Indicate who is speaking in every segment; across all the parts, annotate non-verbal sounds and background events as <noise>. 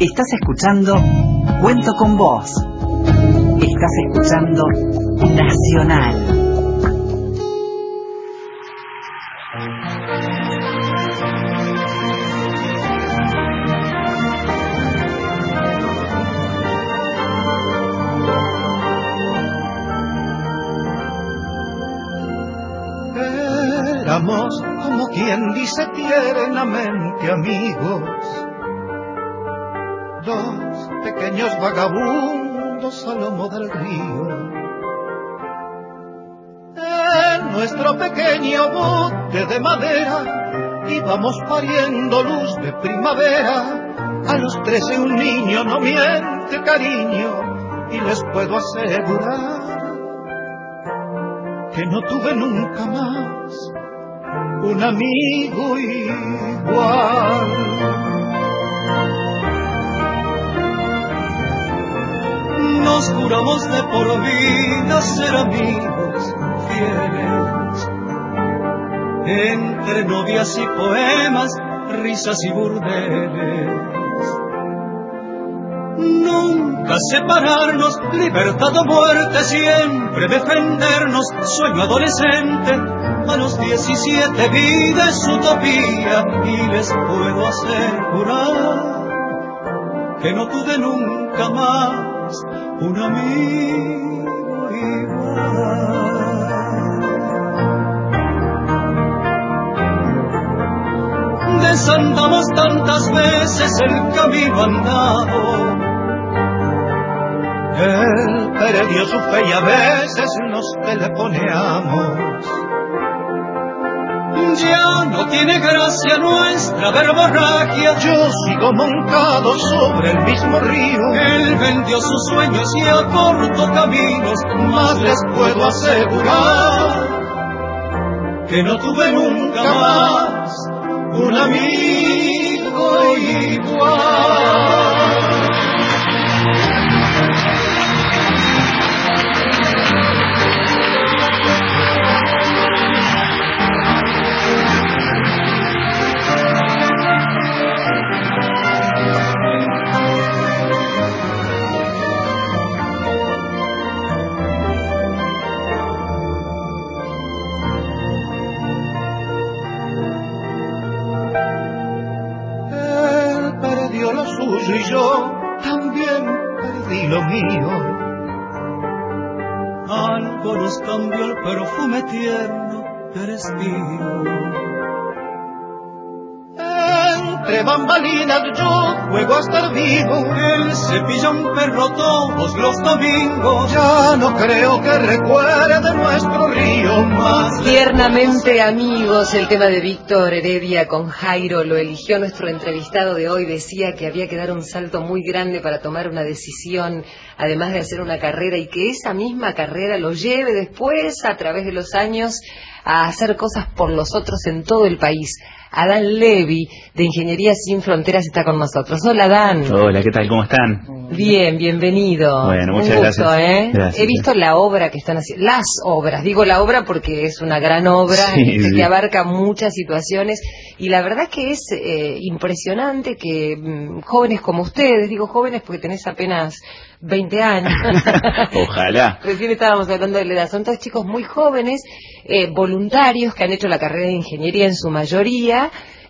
Speaker 1: Estás escuchando Cuento con vos. Estás escuchando Nacional.
Speaker 2: Pequeños vagabundos al lomo del río. En nuestro pequeño bote de madera íbamos pariendo luz de primavera. A los trece un niño no miente cariño y les puedo asegurar que no tuve nunca más un amigo igual. Nos juramos de por vida ser amigos fieles, entre novias y poemas, risas y burdeles Nunca separarnos, libertad o muerte, siempre defendernos, sueño adolescente. A los 17 vida es utopía y les puedo asegurar que no tuve nunca más un amigo igual. Desandamos tantas veces el camino andado él perdió su fe y a veces nos telefoneamos. Ya no tiene gracia nuestra verborragia. Yo sigo montado sobre el mismo río. Él vendió sus sueños y acortó caminos, más les puedo asegurar que no tuve nunca más un amigo igual. Y yo también perdí lo mío. Algo nos cambió el perfume tierno del respiro entre bambalinas yo juego a estar vivo. Él se pilla un perro todos los domingos. Ya no creo que recuerde nuestro río más.
Speaker 3: Tiernamente amigos, el tema de Víctor Heredia con Jairo lo eligió nuestro entrevistado de hoy. Decía que había que dar un salto muy grande para tomar una decisión, además de hacer una carrera y que esa misma carrera lo lleve después a través de los años a hacer cosas por los otros en todo el país. Adán Levy, de Ingeniería Sin Fronteras, está con nosotros. Hola, Dan.
Speaker 4: Hola, ¿qué tal? ¿Cómo están?
Speaker 3: Bien, bienvenido.
Speaker 4: Bueno, muchas gracias.
Speaker 3: ¿eh? He visto la obra que están haciendo, las obras, digo la obra porque es una gran obra que abarca muchas situaciones y la verdad que es eh, impresionante que mm, jóvenes como ustedes, digo jóvenes porque tenés apenas 20 años. <laughs>
Speaker 4: Ojalá. <laughs>
Speaker 3: Recién estábamos hablando de la edad. Son todos chicos muy jóvenes, eh, voluntarios que han hecho la carrera de ingeniería en su mayoría,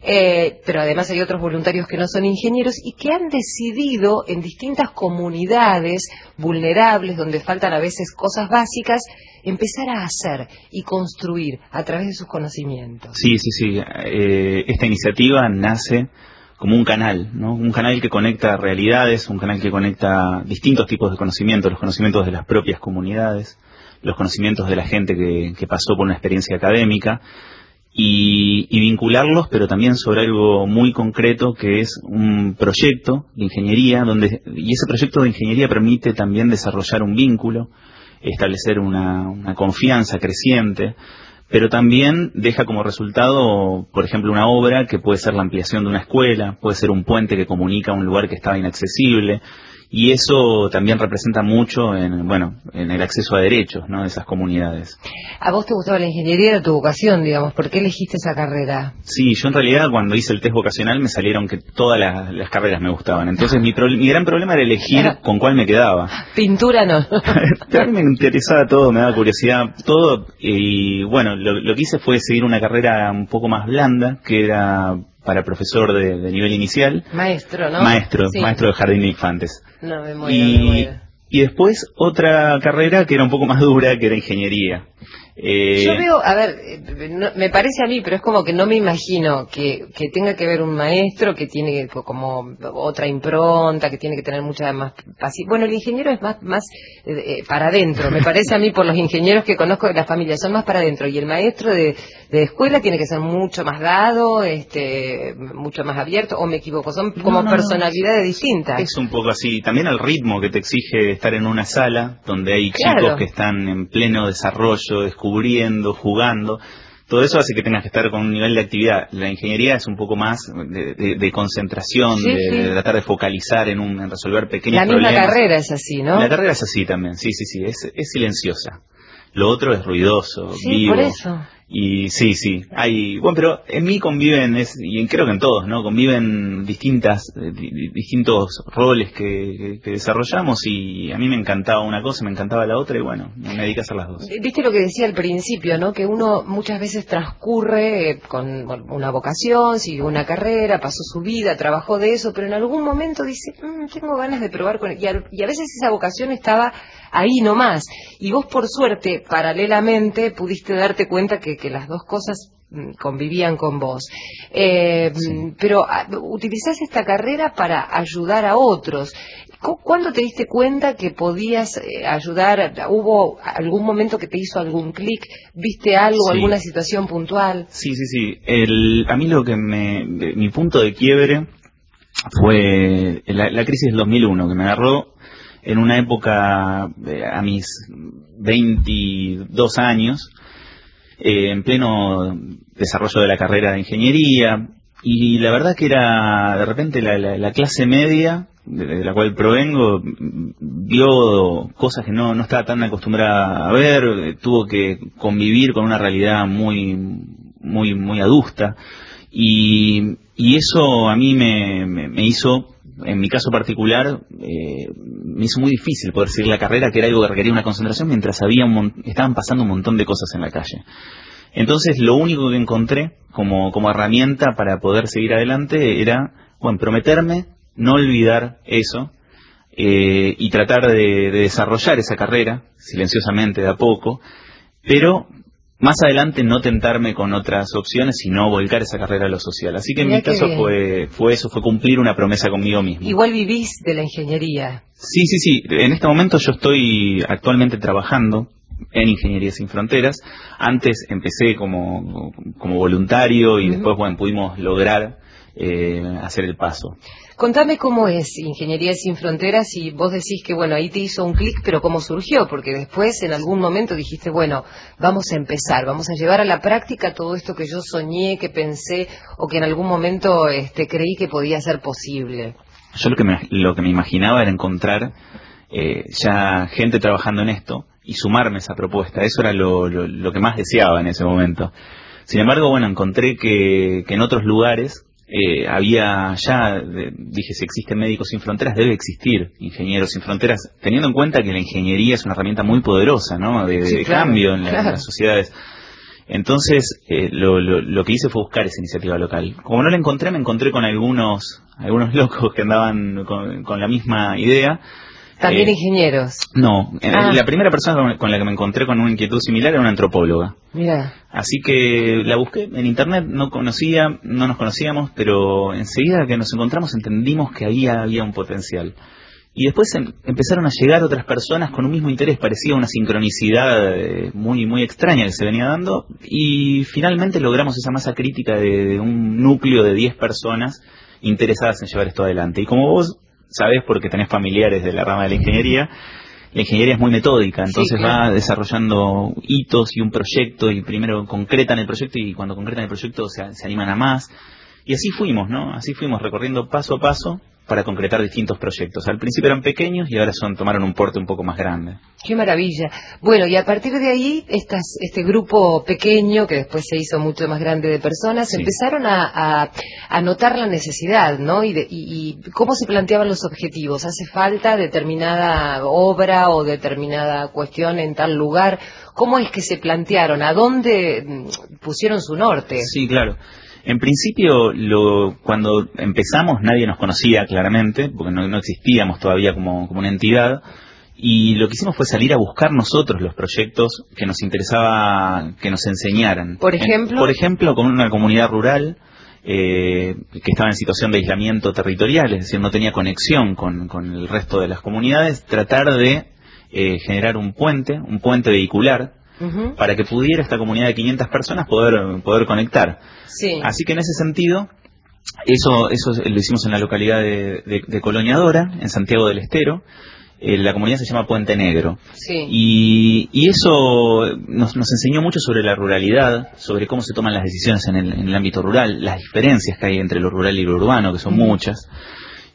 Speaker 3: eh, pero además hay otros voluntarios que no son ingenieros y que han decidido en distintas comunidades vulnerables, donde faltan a veces cosas básicas, empezar a hacer y construir a través de sus conocimientos.
Speaker 4: Sí, sí, sí. Eh, esta iniciativa nace como un canal, ¿no? Un canal que conecta realidades, un canal que conecta distintos tipos de conocimientos, los conocimientos de las propias comunidades, los conocimientos de la gente que, pasó por una experiencia académica, y, vincularlos, pero también sobre algo muy concreto que es un proyecto de ingeniería, donde, y ese proyecto de ingeniería permite también desarrollar un vínculo, establecer una confianza creciente, pero también deja como resultado, por ejemplo, una obra que puede ser la ampliación de una escuela, puede ser un puente que comunica un lugar que estaba inaccesible, y eso también representa mucho en bueno en el acceso a derechos ¿no? de esas comunidades.
Speaker 3: ¿A vos te gustaba la ingeniería? Era tu vocación, digamos. ¿Por qué elegiste esa carrera?
Speaker 4: Sí, yo en realidad cuando hice el test vocacional me salieron que todas las, carreras me gustaban. Entonces mi, mi, gran problema era elegir con cuál me quedaba. <laughs>
Speaker 3: Pintura no. <laughs>
Speaker 4: me interesaba todo, me daba curiosidad todo. Y bueno, lo, lo que hice fue seguir una carrera un poco más blanda, que era para profesor de, nivel inicial.
Speaker 3: Maestro, ¿no?
Speaker 4: Maestro, maestro de jardín de infantes.
Speaker 3: No, me muero, y,
Speaker 4: y después otra carrera que era un poco más dura, que era ingeniería.
Speaker 3: Eh, Yo veo, a ver, me parece a mí, pero es como que no me imagino que, tenga que ver un maestro que tiene como otra impronta, que tiene que tener mucha más Bueno, el ingeniero es más, más eh, eh, para adentro, me parece a mí por los ingenieros que conozco de la familia, son más para adentro. Y el maestro de, escuela tiene que ser mucho más dado, este, mucho más abierto, o me equivoco, son como personalidades distintas.
Speaker 4: Es un poco así, también el ritmo que te exige estar en una sala donde hay chicos que están en pleno desarrollo, descubrimiento cubriendo, jugando. Todo eso hace que tengas que estar con un nivel de actividad. La ingeniería es un poco más de, concentración, de, tratar de focalizar en, un, en resolver pequeños problemas.
Speaker 3: La misma carrera es así, ¿no?
Speaker 4: La carrera es así también, sí, sí, sí, es, es silenciosa. Lo otro es ruidoso, vivo.
Speaker 3: Por eso.
Speaker 4: Y sí, sí, hay, bueno, pero en mí conviven, y creo que en todos, ¿no? Conviven distintas, eh, distintos roles que, desarrollamos y a mí me encantaba una cosa, me encantaba la otra y bueno, me dediqué a hacer las dos.
Speaker 3: Viste lo que decía al principio, ¿no? Que uno muchas veces transcurre con una vocación, siguió una carrera, pasó su vida, trabajó de eso, pero en algún momento dice, mm, tengo ganas de probar con... Y y a veces esa vocación estaba ahí nomás. Y vos, por suerte, paralelamente, pudiste darte cuenta que que las dos cosas mm, convivían con vos. Eh, pero ah, utilizás esta carrera para ayudar a otros. ¿Cuándo te diste cuenta que podías eh, ayudar? ¿Hubo algún momento que te hizo algún clic? ¿Viste algo, alguna situación puntual?
Speaker 4: Sí, sí, sí. a mí lo que me... Mi punto de quiebre fue la, la crisis del 2001, que me agarró en una época, eh, a mis 22 años, eh, en pleno desarrollo de la carrera de ingeniería, y la verdad que era de repente la, clase media de, la cual provengo vio cosas que no, no estaba tan acostumbrada a ver, tuvo que convivir con una realidad muy muy muy adusta y, y eso a mí me, me, hizo en mi caso particular eh, me hizo muy difícil poder seguir la carrera, que era algo que requería una concentración mientras había estaban pasando un montón de cosas en la calle. Entonces lo único que encontré como, herramienta para poder seguir adelante era, bueno, prometerme no olvidar eso eh, y tratar de, desarrollar esa carrera silenciosamente de a poco, pero más adelante no tentarme con otras opciones, sino volcar esa carrera a lo social. Así que en mi caso fue, fue eso, fue cumplir una promesa conmigo mismo.
Speaker 3: Igual vivís de la ingeniería.
Speaker 4: Sí, sí, sí. En este momento yo estoy actualmente trabajando en Ingeniería Sin Fronteras. Antes empecé como, como voluntario y después bueno, pudimos lograr eh, hacer el paso.
Speaker 3: Contame cómo es Ingeniería Sin Fronteras y vos decís que, bueno, ahí te hizo un clic, pero cómo surgió, porque después en algún momento dijiste, bueno, vamos a empezar, vamos a llevar a la práctica todo esto que yo soñé, que pensé o que en algún momento este, creí que podía ser posible.
Speaker 4: Yo lo que me, lo que me imaginaba era encontrar eh, ya gente trabajando en esto y sumarme a esa propuesta. Eso era lo, lo, que más deseaba en ese momento. Sin embargo, bueno, encontré que, que en otros lugares eh, había ya, dije, si existen médicos sin fronteras, debe existir ingenieros sin fronteras, teniendo en cuenta que la ingeniería es una herramienta muy poderosa, ¿no? De, cambio en, las sociedades. Entonces, eh, lo, lo, que hice fue buscar esa iniciativa local. Como no la encontré, me encontré con algunos, algunos <laughs> locos que andaban con, con la misma idea
Speaker 3: también eh, ingenieros.
Speaker 4: No, eh, ah. la primera persona con la que me encontré con una inquietud similar era una antropóloga.
Speaker 3: Mira.
Speaker 4: Así que la busqué en internet, no conocía, no nos conocíamos, pero enseguida que nos encontramos entendimos que ahí había un potencial. Y después em, empezaron a llegar otras personas con un mismo interés, parecía una sincronicidad eh, muy muy extraña que se venía dando y finalmente logramos esa masa crítica de, un núcleo de 10 personas interesadas en llevar esto adelante. Y como vos sabes porque tenés familiares de la rama de la ingeniería, la ingeniería es muy metódica, entonces va desarrollando hitos y un proyecto y primero concretan el proyecto y cuando concretan el proyecto se, animan a más. Y así fuimos, ¿no? Así fuimos recorriendo paso a paso para concretar distintos proyectos. Al principio eran pequeños y ahora son tomaron un porte un poco más grande.
Speaker 3: Qué maravilla. Bueno, y a partir de ahí, estas, este grupo pequeño, que después se hizo mucho más grande de personas, empezaron a, a, notar la necesidad, ¿no? Y, y, cómo se planteaban los objetivos. ¿Hace falta determinada obra o determinada cuestión en tal lugar? ¿Cómo es que se plantearon? ¿A dónde mm, pusieron su norte?
Speaker 4: Sí, claro. En principio, lo, cuando empezamos nadie nos conocía claramente, porque no, existíamos todavía como, una entidad, y lo que hicimos fue salir a buscar nosotros los proyectos que nos interesaba que nos enseñaran.
Speaker 3: Por ejemplo,
Speaker 4: por ejemplo, con una comunidad rural eh, que estaba en situación de aislamiento territorial, es decir, no tenía conexión con, el resto de las comunidades, tratar de eh, generar un puente, un puente vehicular para que pudiera esta comunidad de 500 personas poder, poder conectar. Así que en ese sentido, eso, eso lo hicimos en la localidad de, de, Coloniadora, en Santiago del Estero. Eh, la comunidad se llama Puente Negro. Y, y, eso nos, nos, enseñó mucho sobre la ruralidad, sobre cómo se toman las decisiones en el, en el ámbito rural, las diferencias que hay entre lo rural y lo urbano, que son muchas.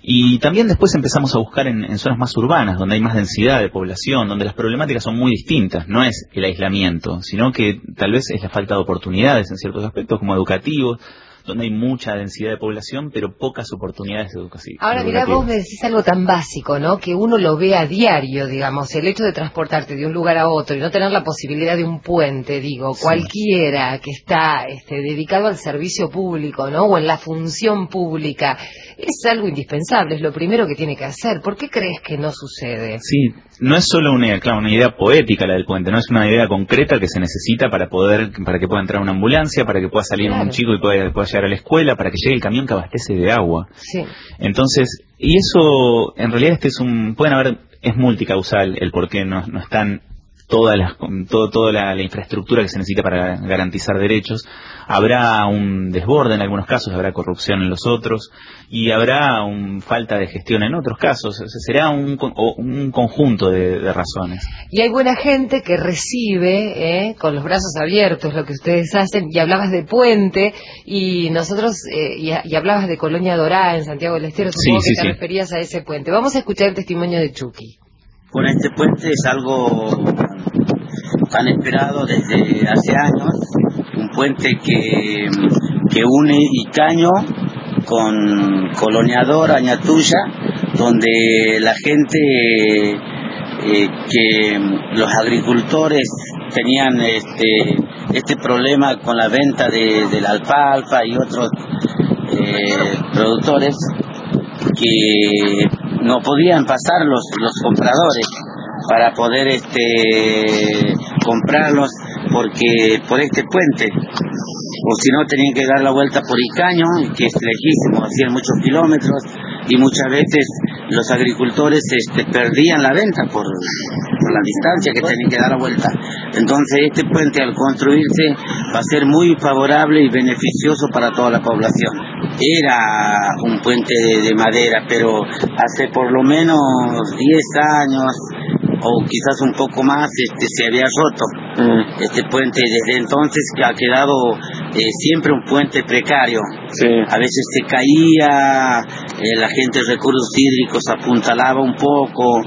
Speaker 4: Y también después empezamos a buscar en, zonas más urbanas, donde hay más densidad de población, donde las problemáticas son muy distintas. No es el aislamiento, sino que tal vez es la falta de oportunidades en ciertos aspectos, como educativos, donde hay mucha densidad de población, pero pocas oportunidades educativas.
Speaker 3: Ahora, mira, vos me decís algo tan básico, ¿no? Que uno lo ve a diario, digamos, el hecho de transportarte de un lugar a otro y no tener la posibilidad de un puente, digo, cualquiera que está este, dedicado al servicio público, ¿no? O en la función pública, es algo indispensable, es lo primero que tiene que hacer. ¿Por qué crees que no sucede?
Speaker 4: Sí, no es solo una, claro, una idea poética la del puente, no es una idea concreta que se necesita para poder, para que pueda entrar una ambulancia, para que pueda salir un chico y pueda, llegar a la escuela, para que llegue el camión que abastece de agua.
Speaker 3: Sí.
Speaker 4: Entonces, y eso, en realidad este es un, pueden haber, es multicausal el por qué no, no están toda, la, todo, toda la, infraestructura que se necesita para garantizar derechos. Habrá un desborde en algunos casos, habrá corrupción en los otros y habrá un falta de gestión en otros casos. será un, un conjunto de, razones.
Speaker 3: Y hay buena gente que recibe eh, con los brazos abiertos lo que ustedes hacen. Y hablabas de Puente y nosotros, eh, y, hablabas de Colonia Dorada en Santiago del Estero. Supongo que te referías a ese puente. Vamos a escuchar el testimonio de Chucky.
Speaker 5: Con este puente es algo tan esperado desde hace años, un puente que, que une Icaño con Coloniador, Añatuya, donde la gente eh, que los agricultores tenían este, este problema con la venta de, la alfalfa y otros eh, productores que no podían pasar los, los compradores para poder este comprarlos porque por este puente. O si no tenían que dar la vuelta por Icaño que es lejísimo hacían muchos kilómetros y muchas veces los agricultores este, perdían la venta por, la distancia que tenían que dar la vuelta. Entonces este puente al construirse va a ser muy favorable y beneficioso para toda la población. Era un puente de, madera pero hace por lo menos 10 años o quizás un poco más este se había roto. Mm. este puente desde entonces que ha quedado eh, siempre un puente precario. A veces se caía eh, la gente de recursos hídricos apuntalaba un poco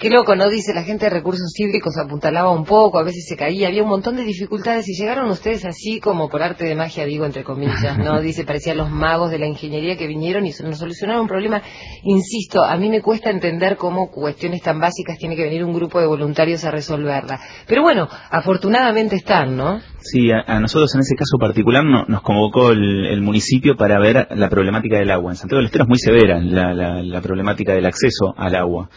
Speaker 3: Qué loco, ¿no? Dice la gente de recursos hídricos apuntalaba un poco, a veces se caía, había un montón de dificultades y llegaron ustedes así como por arte de magia, digo entre comillas, ¿no? <laughs> Dice, parecían los magos de la ingeniería que vinieron y nos solucionaron un problema. Insisto, a mí me cuesta entender cómo cuestiones tan básicas tiene que venir un grupo de voluntarios a resolverla. Pero bueno, afortunadamente están, ¿no?
Speaker 4: Sí, a, nosotros en ese caso particular nos convocó el, municipio para ver la problemática del agua. En Santiago del Estero es muy severa la problemática del acceso al agua.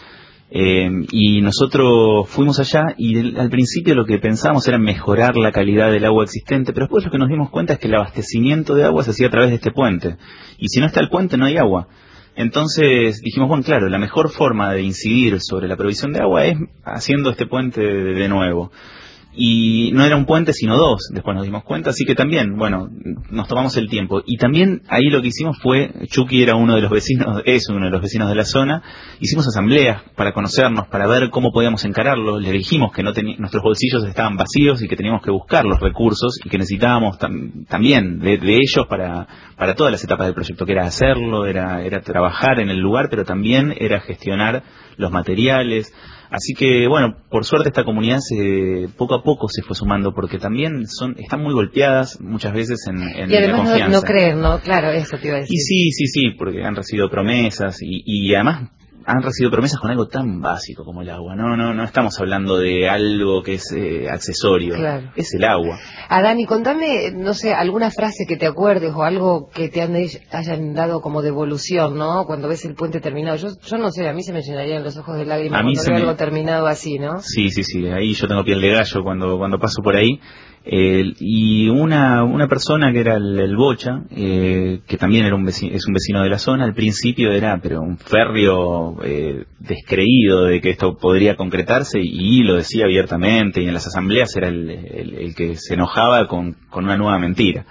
Speaker 4: Eh, y nosotros fuimos allá y al principio lo que pensábamos era mejorar la calidad del agua existente, pero después lo que nos dimos cuenta es que el abastecimiento de agua se hacía a través de este puente. Y si no está el puente no hay agua. Entonces dijimos, bueno, claro, la mejor forma de incidir sobre la provisión de agua es haciendo este puente de, nuevo. Y no era un puente sino dos, después nos dimos cuenta, así que también, bueno, nos tomamos el tiempo. Y también ahí lo que hicimos fue, Chucky era uno de los vecinos, es uno de los vecinos de la zona, hicimos asambleas para conocernos, para ver cómo podíamos encararlo, le dijimos que no nuestros bolsillos estaban vacíos y que teníamos que buscar los recursos y que necesitábamos también de, ellos para, para todas las etapas del proyecto, que era hacerlo, era, era trabajar en el lugar, pero también era gestionar los materiales, Así que, bueno, por suerte esta comunidad se, poco a poco se fue sumando porque también son están muy golpeadas muchas veces en, en
Speaker 3: y además
Speaker 4: la confianza.
Speaker 3: No, no creer, ¿no? Claro, eso te iba a decir.
Speaker 4: Y sí, sí, sí, porque han recibido promesas y, y además han recibido promesas con algo tan básico como el agua. No, no, no estamos hablando de algo que es eh, accesorio. Es el agua.
Speaker 3: A Dani, contame, no sé, alguna frase que te acuerdes o algo que te han, hayan dado como devolución, ¿no? Cuando ves el puente terminado. Yo, yo no sé, a mí se me llenarían los ojos de lágrimas cuando veo algo terminado así, ¿no?
Speaker 4: Sí, sí, sí. Ahí yo tengo piel de gallo cuando, cuando paso por ahí y una, una persona que era el, Bocha, eh, que también era un es un vecino de la zona, al principio era pero un férreo eh, descreído de que esto podría concretarse y, lo decía abiertamente y en las asambleas era el, el, que se enojaba con, con una nueva mentira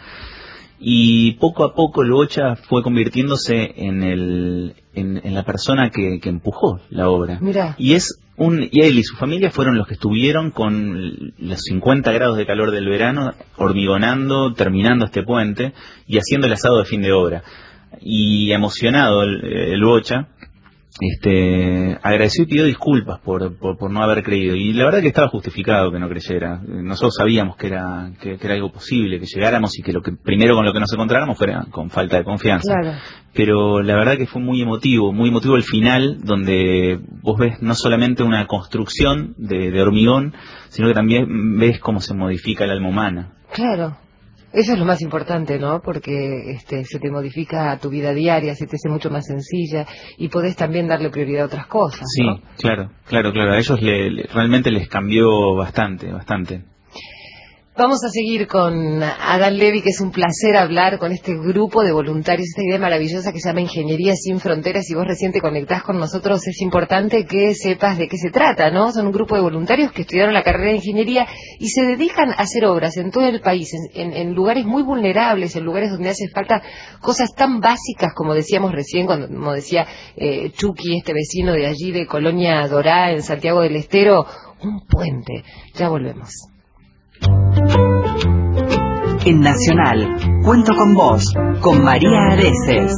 Speaker 4: y poco a poco el Bocha fue convirtiéndose en, el, en, la persona que, que, empujó la obra. Y es un, y él y su familia fueron los que estuvieron con los 50 grados de calor del verano, hormigonando, terminando este puente y haciendo el asado de fin de obra. Y emocionado el, el Bocha, este, agradeció y pidió disculpas por, por, no haber creído. Y la verdad que estaba justificado que no creyera. Nosotros sabíamos que era, que, era algo posible, que llegáramos y que lo que primero con lo que nos encontráramos fuera con falta de confianza. Pero la verdad que fue muy emotivo, muy emotivo el final, donde vos ves no solamente una construcción de, de hormigón, sino que también ves cómo se modifica el alma humana.
Speaker 3: Claro. Eso es lo más importante, ¿no? Porque este, se te modifica tu vida diaria, se te hace mucho más sencilla y podés también darle prioridad a otras cosas.
Speaker 4: Sí, claro, claro, claro. A ellos realmente les cambió bastante, bastante.
Speaker 3: Vamos a seguir con Adán Levy, que es un placer hablar con este grupo de voluntarios, esta idea maravillosa que se llama Ingeniería sin Fronteras. Si vos recién te conectás con nosotros, es importante que sepas de qué se trata, ¿no? Son un grupo de voluntarios que estudiaron la carrera de Ingeniería y se dedican a hacer obras en todo el país, en, lugares muy vulnerables, en lugares donde hace falta cosas tan básicas, como decíamos recién, cuando, como decía eh, Chucky, este vecino de allí, de Colonia Dorá, en Santiago del Estero, un puente. Ya volvemos.
Speaker 1: En Nacional, cuento con vos, con María Areces.